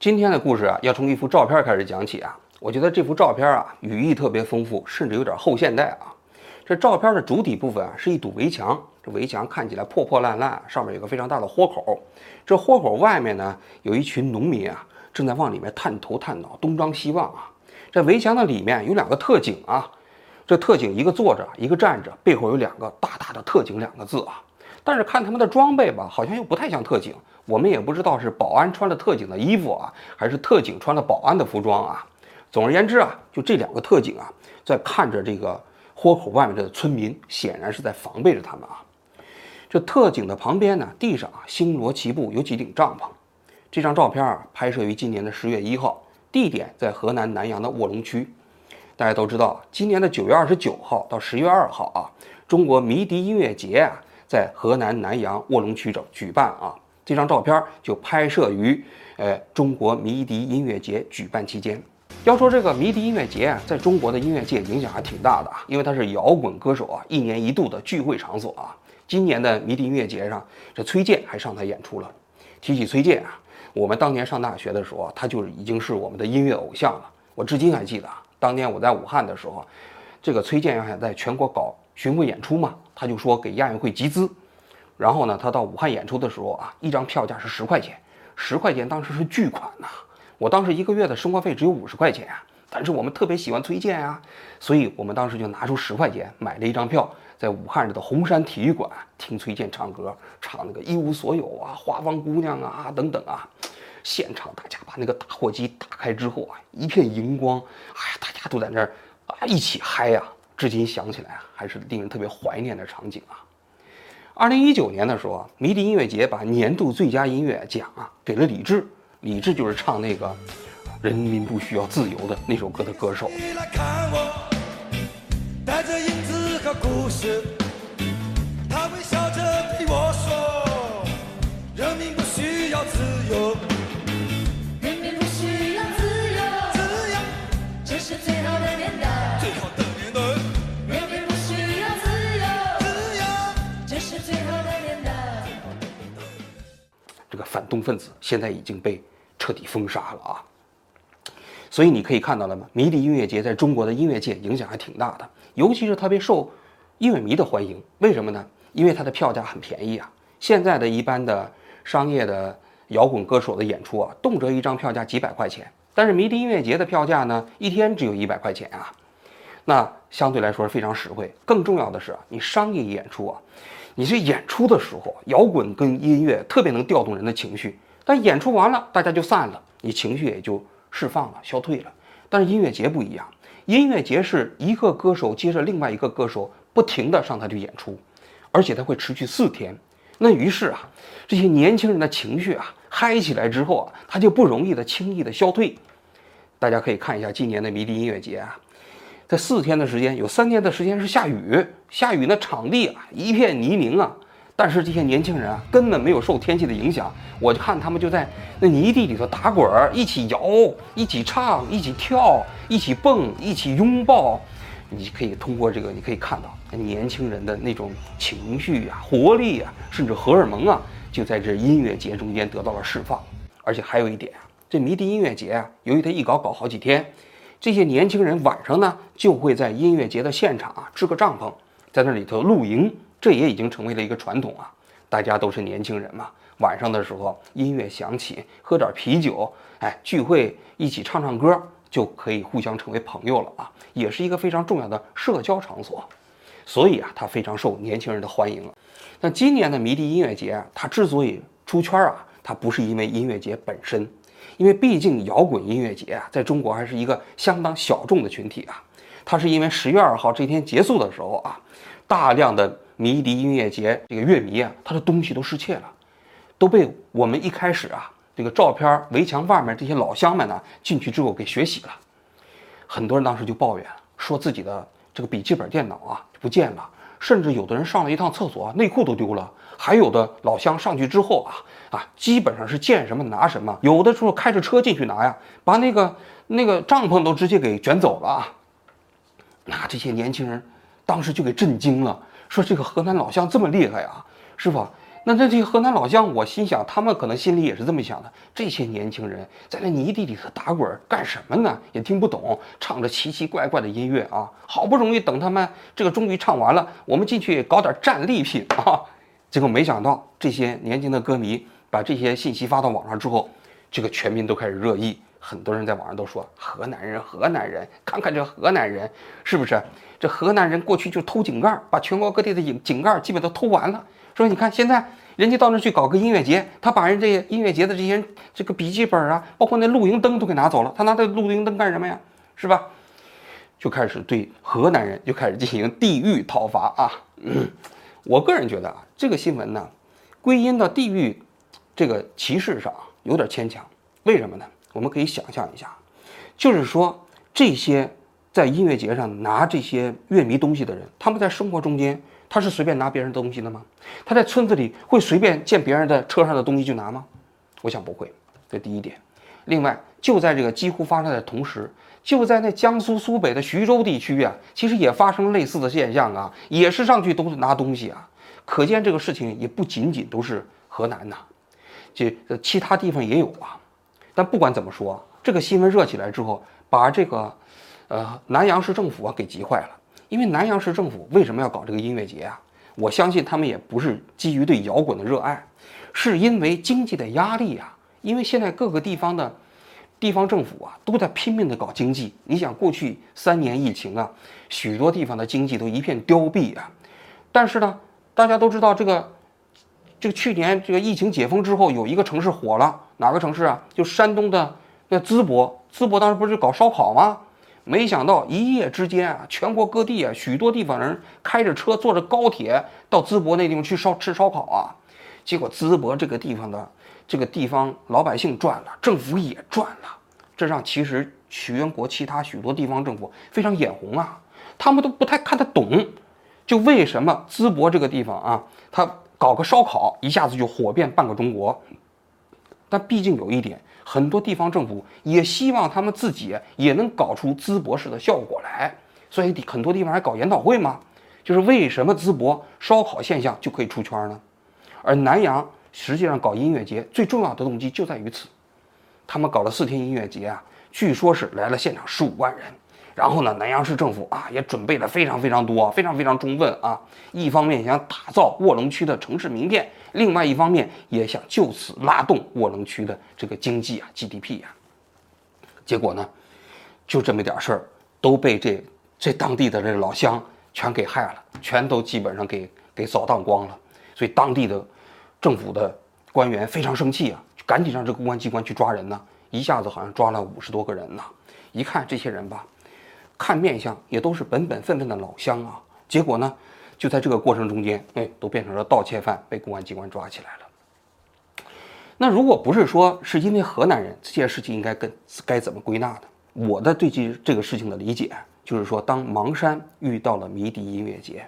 今天的故事啊，要从一幅照片开始讲起啊。我觉得这幅照片啊，语义特别丰富，甚至有点后现代啊。这照片的主体部分啊，是一堵围墙，这围墙看起来破破烂烂，上面有个非常大的豁口。这豁口外面呢，有一群农民啊，正在往里面探头探脑，东张西望啊。这围墙的里面有两个特警啊，这特警一个坐着，一个站着，背后有两个大大的“特警”两个字啊。但是看他们的装备吧，好像又不太像特警。我们也不知道是保安穿了特警的衣服啊，还是特警穿了保安的服装啊。总而言之啊，就这两个特警啊，在看着这个豁口外面的村民，显然是在防备着他们啊。这特警的旁边呢，地上啊星罗棋布，有几顶帐篷。这张照片啊，拍摄于今年的十月一号，地点在河南南阳的卧龙区。大家都知道，今年的九月二十九号到十月二号啊，中国迷笛音乐节啊。在河南南阳卧龙区整举办啊，这张照片就拍摄于呃中国迷笛音乐节举办期间。要说这个迷笛音乐节啊，在中国的音乐界影响还挺大的啊，因为它是摇滚歌手啊一年一度的聚会场所啊。今年的迷笛音乐节上，这崔健还上台演出了。提起崔健啊，我们当年上大学的时候，他就已经是我们的音乐偶像了。我至今还记得啊，当年我在武汉的时候，这个崔健要想在全国搞。巡回演出嘛，他就说给亚运会集资，然后呢，他到武汉演出的时候啊，一张票价是十块钱，十块钱当时是巨款呐。我当时一个月的生活费只有五十块钱啊，但是我们特别喜欢崔健啊，所以我们当时就拿出十块钱买了一张票，在武汉的红山体育馆听崔健唱歌，唱那个一无所有啊，花房姑娘啊等等啊。现场大家把那个打火机打开之后啊，一片荧光，哎呀，大家都在那儿啊一起嗨呀。至今想起来啊，还是令人特别怀念的场景啊。二零一九年的时候，迷笛音乐节把年度最佳音乐奖啊给了李志，李志就是唱那个《人民不需要自由》的那首歌的歌手。动分子现在已经被彻底封杀了啊！所以你可以看到了吗？迷笛音乐节在中国的音乐界影响还挺大的，尤其是特别受音乐迷的欢迎。为什么呢？因为它的票价很便宜啊！现在的一般的商业的摇滚歌手的演出啊，动辄一张票价几百块钱，但是迷笛音乐节的票价呢，一天只有一百块钱啊，那相对来说是非常实惠。更重要的是啊，你商业演出啊。你这演出的时候，摇滚跟音乐特别能调动人的情绪，但演出完了大家就散了，你情绪也就释放了、消退了。但是音乐节不一样，音乐节是一个歌手接着另外一个歌手不停的上台去演出，而且它会持续四天。那于是啊，这些年轻人的情绪啊嗨起来之后啊，他就不容易的轻易的消退。大家可以看一下今年的迷笛音乐节啊。这四天的时间，有三天的时间是下雨，下雨那场地啊一片泥泞啊。但是这些年轻人啊根本没有受天气的影响，我就看他们就在那泥地里头打滚儿，一起摇，一起唱，一起跳，一起蹦，一起拥抱。你可以通过这个，你可以看到年轻人的那种情绪啊、活力啊，甚至荷尔蒙啊，就在这音乐节中间得到了释放。而且还有一点啊，这迷笛音乐节啊，由于它一搞搞好几天。这些年轻人晚上呢，就会在音乐节的现场啊支个帐篷，在那里头露营，这也已经成为了一个传统啊。大家都是年轻人嘛，晚上的时候音乐响起，喝点啤酒，哎，聚会一起唱唱歌，就可以互相成为朋友了啊，也是一个非常重要的社交场所。所以啊，它非常受年轻人的欢迎。那今年的迷笛音乐节啊，它之所以出圈啊，它不是因为音乐节本身。因为毕竟摇滚音乐节啊，在中国还是一个相当小众的群体啊。它是因为十月二号这天结束的时候啊，大量的迷笛音乐节这个乐迷啊，他的东西都失窃了，都被我们一开始啊这个照片围墙外面这些老乡们呢进去之后给学习了。很多人当时就抱怨，说自己的这个笔记本电脑啊不见了，甚至有的人上了一趟厕所，内裤都丢了。还有的老乡上去之后啊啊，基本上是见什么拿什么，有的时候开着车进去拿呀，把那个那个帐篷都直接给卷走了啊。那这些年轻人当时就给震惊了，说这个河南老乡这么厉害啊，是吧？那那这些河南老乡，我心想，他们可能心里也是这么想的：这些年轻人在那泥地里头打滚干什么呢？也听不懂，唱着奇奇怪怪的音乐啊！好不容易等他们这个终于唱完了，我们进去搞点战利品啊！结果没想到，这些年轻的歌迷把这些信息发到网上之后，这个全民都开始热议，很多人在网上都说：河南人，河南人，看看这河南人，是不是？这河南人过去就偷井盖，把全国各地的井井盖基本都偷完了。说你看，现在人家到那去搞个音乐节，他把人这些音乐节的这些这个笔记本啊，包括那露营灯都给拿走了。他拿这露营灯干什么呀？是吧？就开始对河南人就开始进行地域讨伐啊！嗯，我个人觉得啊，这个新闻呢，归因到地域这个歧视上有点牵强。为什么呢？我们可以想象一下，就是说这些在音乐节上拿这些乐迷东西的人，他们在生活中间。他是随便拿别人的东西的吗？他在村子里会随便见别人的车上的东西就拿吗？我想不会。这第一点。另外，就在这个几乎发生的同时，就在那江苏苏北的徐州地区啊，其实也发生类似的现象啊，也是上去都是拿东西啊。可见这个事情也不仅仅都是河南呐，这其他地方也有啊。但不管怎么说，这个新闻热起来之后，把这个呃南阳市政府啊给急坏了。因为南阳市政府为什么要搞这个音乐节啊？我相信他们也不是基于对摇滚的热爱，是因为经济的压力啊。因为现在各个地方的地方政府啊都在拼命的搞经济。你想，过去三年疫情啊，许多地方的经济都一片凋敝啊。但是呢，大家都知道这个，这个去年这个疫情解封之后，有一个城市火了，哪个城市啊？就山东的那淄博，淄博当时不是搞烧烤吗？没想到一夜之间啊，全国各地啊，许多地方人开着车，坐着高铁到淄博那地方去烧吃烧烤啊。结果淄博这个地方的这个地方老百姓赚了，政府也赚了，这让其实全国其他许多地方政府非常眼红啊。他们都不太看得懂，就为什么淄博这个地方啊，他搞个烧烤一下子就火遍半个中国。但毕竟有一点。很多地方政府也希望他们自己也能搞出淄博式的效果来，所以很多地方还搞研讨会嘛。就是为什么淄博烧烤现象就可以出圈呢？而南阳实际上搞音乐节最重要的动机就在于此。他们搞了四天音乐节啊，据说是来了现场十五万人。然后呢，南阳市政府啊也准备了非常非常多、非常非常充分啊。一方面想打造卧龙区的城市名片，另外一方面也想就此拉动卧龙区的这个经济啊 GDP 呀。结果呢，就这么点事儿都被这这当地的这老乡全给害了，全都基本上给给扫荡光了。所以当地的政府的官员非常生气啊，赶紧让这个公安机关去抓人呢。一下子好像抓了五十多个人呢。一看这些人吧。看面相也都是本本分分的老乡啊，结果呢，就在这个过程中间，哎，都变成了盗窃犯，被公安机关抓起来了。那如果不是说是因为河南人，这件事情应该跟该怎么归纳呢？我的对这这个事情的理解就是说，当芒山遇到了迷笛音乐节，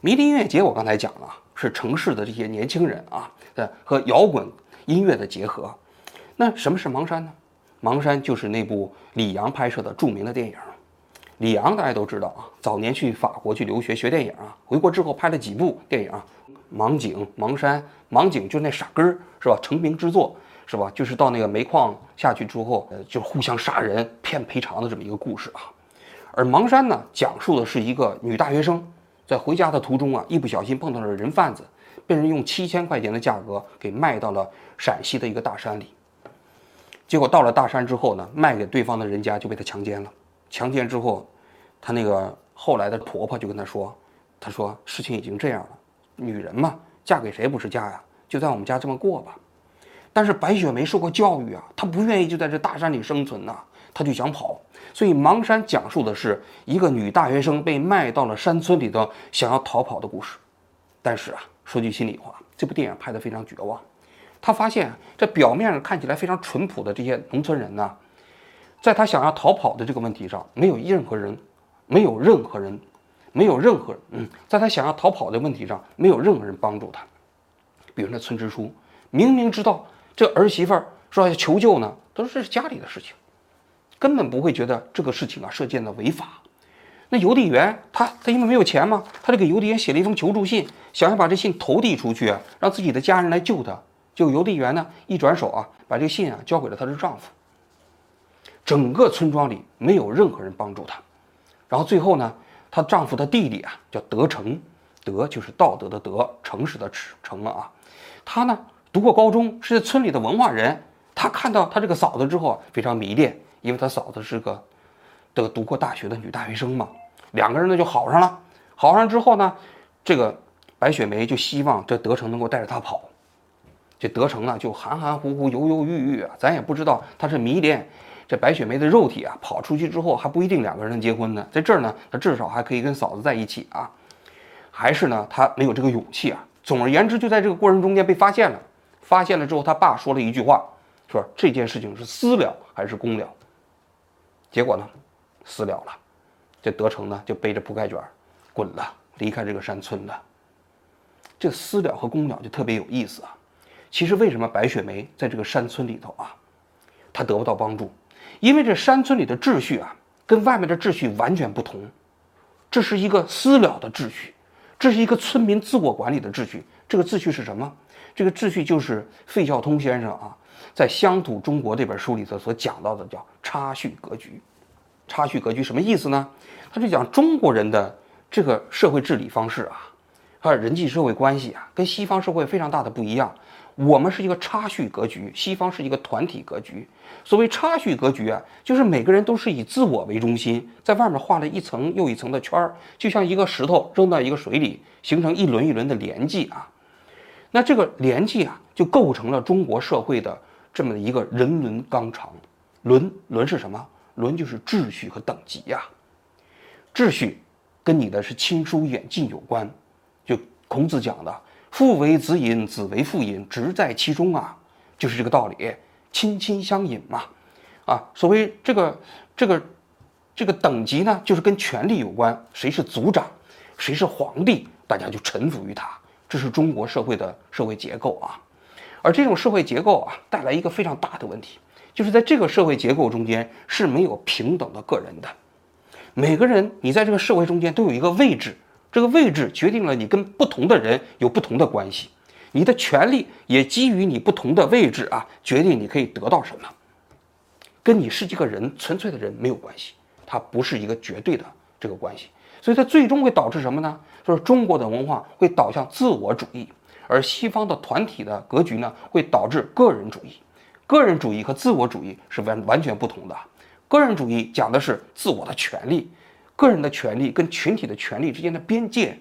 迷笛音乐节我刚才讲了，是城市的这些年轻人啊，的和摇滚音乐的结合。那什么是芒山呢？芒山就是那部李阳拍摄的著名的电影。李昂大家都知道啊，早年去法国去留学学电影啊，回国之后拍了几部电影啊，《盲井》《盲山》《盲井》就是那傻根儿是吧？成名之作是吧？就是到那个煤矿下去之后，呃，就互相杀人骗赔偿的这么一个故事啊。而《盲山》呢，讲述的是一个女大学生在回家的途中啊，一不小心碰到了人贩子，被人用七千块钱的价格给卖到了陕西的一个大山里。结果到了大山之后呢，卖给对方的人家就被他强奸了，强奸之后。她那个后来的婆婆就跟她说：“她说事情已经这样了，女人嘛，嫁给谁不是嫁呀？就在我们家这么过吧。”但是白雪梅受过教育啊，她不愿意就在这大山里生存呐，她就想跑。所以《盲山》讲述的是一个女大学生被卖到了山村里头，想要逃跑的故事。但是啊，说句心里话，这部电影拍得非常绝望。他发现这表面上看起来非常淳朴的这些农村人呢，在他想要逃跑的这个问题上，没有任何人。没有任何人，没有任何嗯，在他想要逃跑的问题上，没有任何人帮助他。比如那村支书，明明知道这儿媳妇儿说要求救呢，他说这是家里的事情，根本不会觉得这个事情啊涉嫌的违法。那邮递员他他因为没有钱嘛，他就给邮递员写了一封求助信，想要把这信投递出去，让自己的家人来救他。就邮递员呢一转手啊，把这个信啊交给了她的丈夫。整个村庄里没有任何人帮助她，然后最后呢，她丈夫的弟弟啊叫德成，德就是道德的德，诚实的诚诚了啊。他呢读过高中，是村里的文化人。他看到他这个嫂子之后啊，非常迷恋，因为他嫂子是个这个读过大学的女大学生嘛。两个人呢就好上了，好上之后呢，这个白雪梅就希望这德成能够带着她跑。这德成呢就含含糊糊、犹犹豫豫啊，咱也不知道他是迷恋这白雪梅的肉体啊，跑出去之后还不一定两个人能结婚呢。在这儿呢，他至少还可以跟嫂子在一起啊，还是呢他没有这个勇气啊。总而言之，就在这个过程中间被发现了，发现了之后，他爸说了一句话。说这件事情是私了还是公了？结果呢，私了了。这德成呢就背着铺盖卷滚了，离开这个山村了。这私了和公了就特别有意思啊。其实为什么白雪梅在这个山村里头啊，她得不到帮助？因为这山村里的秩序啊，跟外面的秩序完全不同。这是一个私了的秩序，这是一个村民自我管理的秩序。这个秩序是什么？这个秩序就是费孝通先生啊。在《乡土中国》这本书里头所讲到的叫差序格局，差序格局什么意思呢？他就讲中国人的这个社会治理方式啊，还有人际社会关系啊，跟西方社会非常大的不一样。我们是一个差序格局，西方是一个团体格局。所谓差序格局啊，就是每个人都是以自我为中心，在外面画了一层又一层的圈儿，就像一个石头扔到一个水里，形成一轮一轮的连迹啊。那这个连迹啊，就构成了中国社会的。这么一个人伦纲常，伦伦是什么？伦就是秩序和等级呀。秩序跟你的是亲疏远近有关。就孔子讲的“父为子隐，子为父隐，直在其中”啊，就是这个道理，亲亲相隐嘛。啊，所谓这个这个这个等级呢，就是跟权力有关，谁是族长，谁是皇帝，大家就臣服于他。这是中国社会的社会结构啊。而这种社会结构啊，带来一个非常大的问题，就是在这个社会结构中间是没有平等的个人的。每个人，你在这个社会中间都有一个位置，这个位置决定了你跟不同的人有不同的关系，你的权利也基于你不同的位置啊，决定你可以得到什么，跟你是这个人纯粹的人没有关系，它不是一个绝对的这个关系，所以它最终会导致什么呢？就是中国的文化会导向自我主义。而西方的团体的格局呢，会导致个人主义。个人主义和自我主义是完完全不同的。个人主义讲的是自我的权利，个人的权利跟群体的权利之间的边界。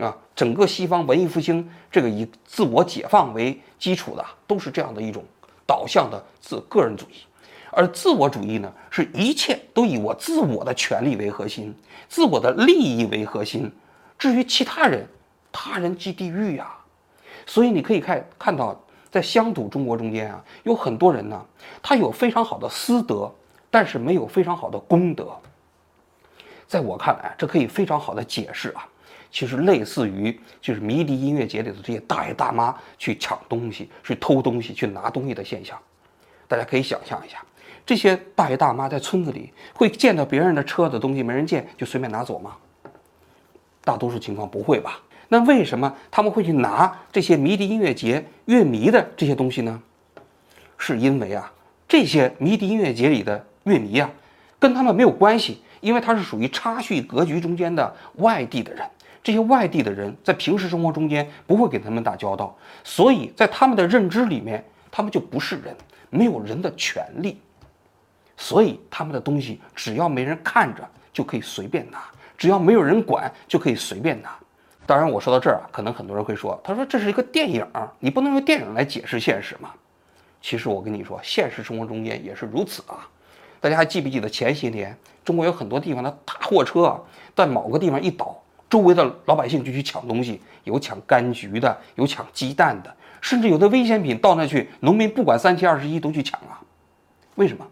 啊，整个西方文艺复兴这个以自我解放为基础的，都是这样的一种导向的自个人主义。而自我主义呢，是一切都以我自我的权利为核心，自我的利益为核心。至于其他人，他人即地狱呀。所以你可以看看到，在乡土中国中间啊，有很多人呢，他有非常好的私德，但是没有非常好的公德。在我看来，这可以非常好的解释啊，其实类似于就是迷笛音乐节里的这些大爷大妈去抢东西、去偷东西、去拿东西的现象。大家可以想象一下，这些大爷大妈在村子里会见到别人的车的东西没人见就随便拿走吗？大多数情况不会吧。那为什么他们会去拿这些迷笛音乐节乐迷的这些东西呢？是因为啊，这些迷笛音乐节里的乐迷啊，跟他们没有关系，因为他是属于差序格局中间的外地的人。这些外地的人在平时生活中间不会给他们打交道，所以在他们的认知里面，他们就不是人，没有人的权利，所以他们的东西只要没人看着就可以随便拿，只要没有人管就可以随便拿。当然，我说到这儿啊，可能很多人会说：“他说这是一个电影，你不能用电影来解释现实嘛？”其实我跟你说，现实生活中间也是如此啊。大家还记不记得前些年，中国有很多地方的大货车啊，在某个地方一倒，周围的老百姓就去抢东西，有抢柑橘的，有抢鸡蛋的，甚至有的危险品到那去，农民不管三七二十一都去抢啊。为什么？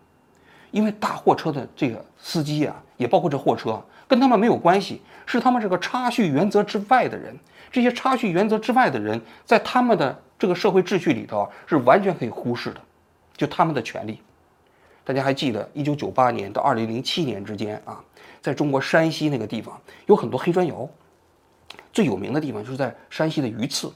因为大货车的这个司机啊，也包括这货车。跟他们没有关系，是他们这个差序原则之外的人。这些差序原则之外的人，在他们的这个社会秩序里头是完全可以忽视的，就他们的权利。大家还记得，一九九八年到二零零七年之间啊，在中国山西那个地方有很多黑砖窑，最有名的地方就是在山西的榆次。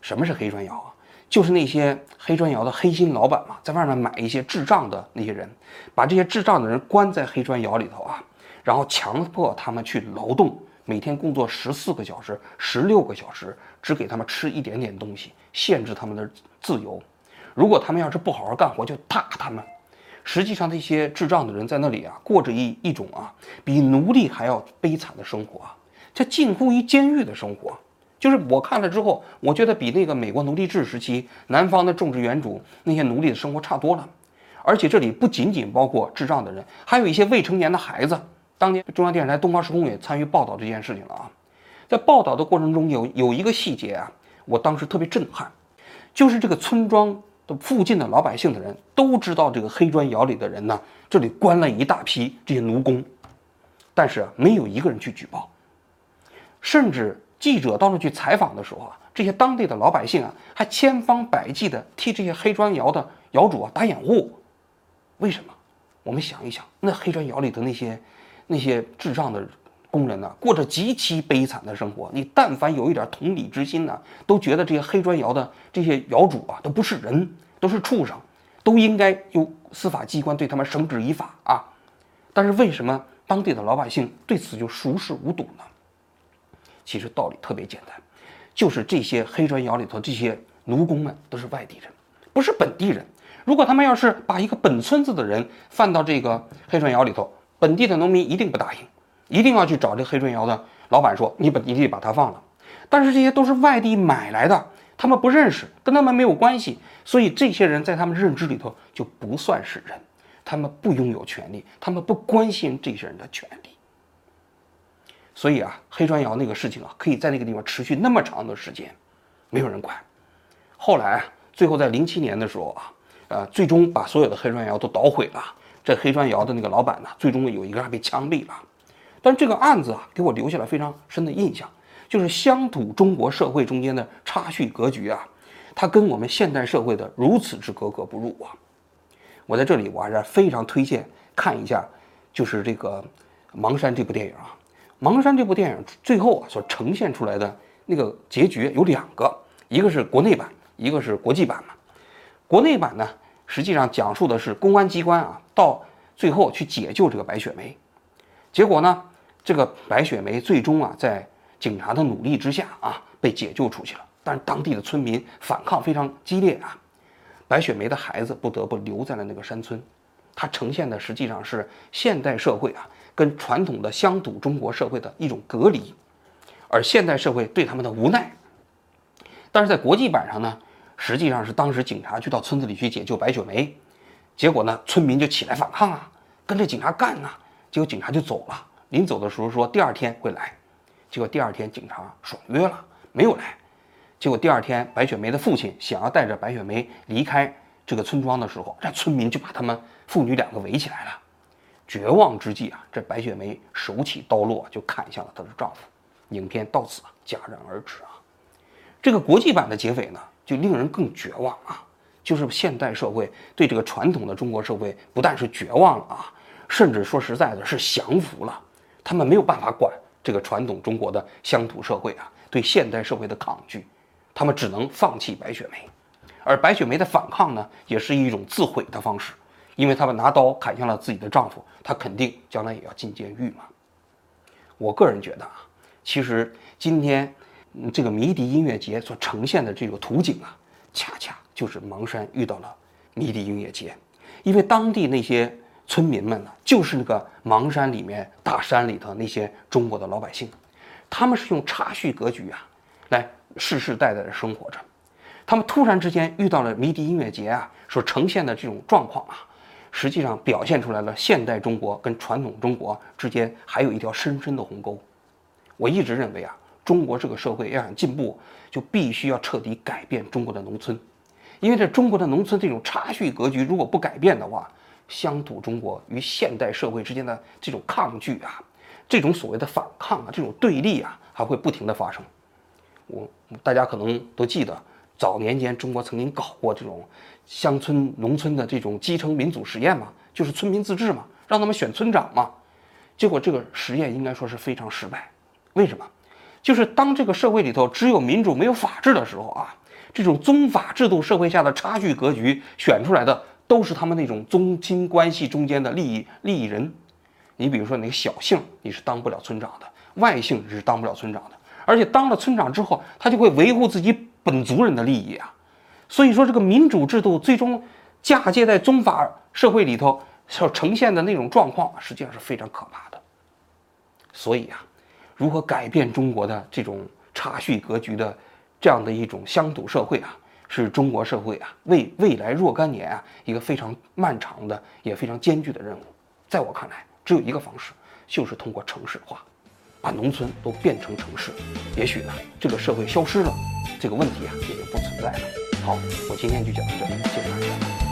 什么是黑砖窑啊？就是那些黑砖窑的黑心老板嘛，在外面买一些智障的那些人，把这些智障的人关在黑砖窑里头啊，然后强迫他们去劳动，每天工作十四个小时、十六个小时，只给他们吃一点点东西，限制他们的自由。如果他们要是不好好干活，就打他们。实际上，这些智障的人在那里啊，过着一一种啊，比奴隶还要悲惨的生活，这近乎于监狱的生活。就是我看了之后，我觉得比那个美国奴隶制时期南方的种植园主那些奴隶的生活差多了。而且这里不仅仅包括智障的人，还有一些未成年的孩子。当年中央电视台东方时空也参与报道这件事情了啊。在报道的过程中，有有一个细节啊，我当时特别震撼，就是这个村庄。附近的老百姓的人都知道，这个黑砖窑里的人呢，这里关了一大批这些奴工，但是，没有一个人去举报，甚至记者到那去采访的时候啊，这些当地的老百姓啊，还千方百计的替这些黑砖窑的窑主啊打掩护。为什么？我们想一想，那黑砖窑里的那些那些智障的。工人呢，过着极其悲惨的生活。你但凡有一点同理之心呢，都觉得这些黑砖窑的这些窑主啊，都不是人，都是畜生，都应该由司法机关对他们绳之以法啊。但是为什么当地的老百姓对此就熟视无睹呢？其实道理特别简单，就是这些黑砖窑里头这些奴工们都是外地人，不是本地人。如果他们要是把一个本村子的人放到这个黑砖窑里头，本地的农民一定不答应。一定要去找这黑砖窑的老板说：“你把你得把他放了。”但是这些都是外地买来的，他们不认识，跟他们没有关系，所以这些人在他们认知里头就不算是人，他们不拥有权利，他们不关心这些人的权利。所以啊，黑砖窑那个事情啊，可以在那个地方持续那么长的时间，没有人管。后来啊最后在零七年的时候啊，呃，最终把所有的黑砖窑都捣毁了。这黑砖窑的那个老板呢，最终有一个还被枪毙了。但这个案子啊，给我留下了非常深的印象，就是乡土中国社会中间的差序格局啊，它跟我们现代社会的如此之格格不入啊！我在这里我还是非常推荐看一下，就是这个《盲山》这部电影啊，《盲山》这部电影最后啊所呈现出来的那个结局有两个，一个是国内版，一个是国际版嘛。国内版呢，实际上讲述的是公安机关啊，到最后去解救这个白雪梅。结果呢，这个白雪梅最终啊，在警察的努力之下啊，被解救出去了。但是当地的村民反抗非常激烈啊，白雪梅的孩子不得不留在了那个山村。它呈现的实际上是现代社会啊，跟传统的乡土中国社会的一种隔离，而现代社会对他们的无奈。但是在国际版上呢，实际上是当时警察去到村子里去解救白雪梅，结果呢，村民就起来反抗啊，跟着警察干啊。结果警察就走了，临走的时候说第二天会来，结果第二天警察爽约了，没有来。结果第二天白雪梅的父亲想要带着白雪梅离开这个村庄的时候，这村民就把他们父女两个围起来了。绝望之际啊，这白雪梅手起刀落就砍向了她的丈夫。影片到此戛然而止啊。这个国际版的劫匪呢，就令人更绝望啊，就是现代社会对这个传统的中国社会不但是绝望了啊。甚至说实在的，是降服了，他们没有办法管这个传统中国的乡土社会啊，对现代社会的抗拒，他们只能放弃白雪梅，而白雪梅的反抗呢，也是一种自毁的方式，因为他们拿刀砍向了自己的丈夫，她肯定将来也要进监狱嘛。我个人觉得啊，其实今天这个迷笛音乐节所呈现的这个图景啊，恰恰就是芒山遇到了迷笛音乐节，因为当地那些。村民们呢，就是那个邙山里面大山里头那些中国的老百姓，他们是用插叙格局啊，来世世代代的生活着。他们突然之间遇到了迷笛音乐节啊，所呈现的这种状况啊，实际上表现出来了现代中国跟传统中国之间还有一条深深的鸿沟。我一直认为啊，中国这个社会要想进步，就必须要彻底改变中国的农村，因为这中国的农村这种插叙格局如果不改变的话，乡土中国与现代社会之间的这种抗拒啊，这种所谓的反抗啊，这种对立啊，还会不停的发生。我大家可能都记得，早年间中国曾经搞过这种乡村农村的这种基层民主实验嘛，就是村民自治嘛，让他们选村长嘛。结果这个实验应该说是非常失败。为什么？就是当这个社会里头只有民主没有法治的时候啊，这种宗法制度社会下的差距格局选出来的都是他们那种宗亲关系中间的利益利益人。你比如说那个小姓，你是当不了村长的；外姓是当不了村长的。而且当了村长之后，他就会维护自己本族人的利益啊。所以说，这个民主制度最终嫁接在宗法社会里头所呈现的那种状况，实际上是非常可怕的。所以啊。如何改变中国的这种差序格局的这样的一种乡土社会啊，是中国社会啊未未来若干年啊一个非常漫长的也非常艰巨的任务。在我看来，只有一个方式，就是通过城市化，把农村都变成城市。也许呢，这个社会消失了，这个问题啊也就不存在了。好，我今天就讲到这里，谢谢大家。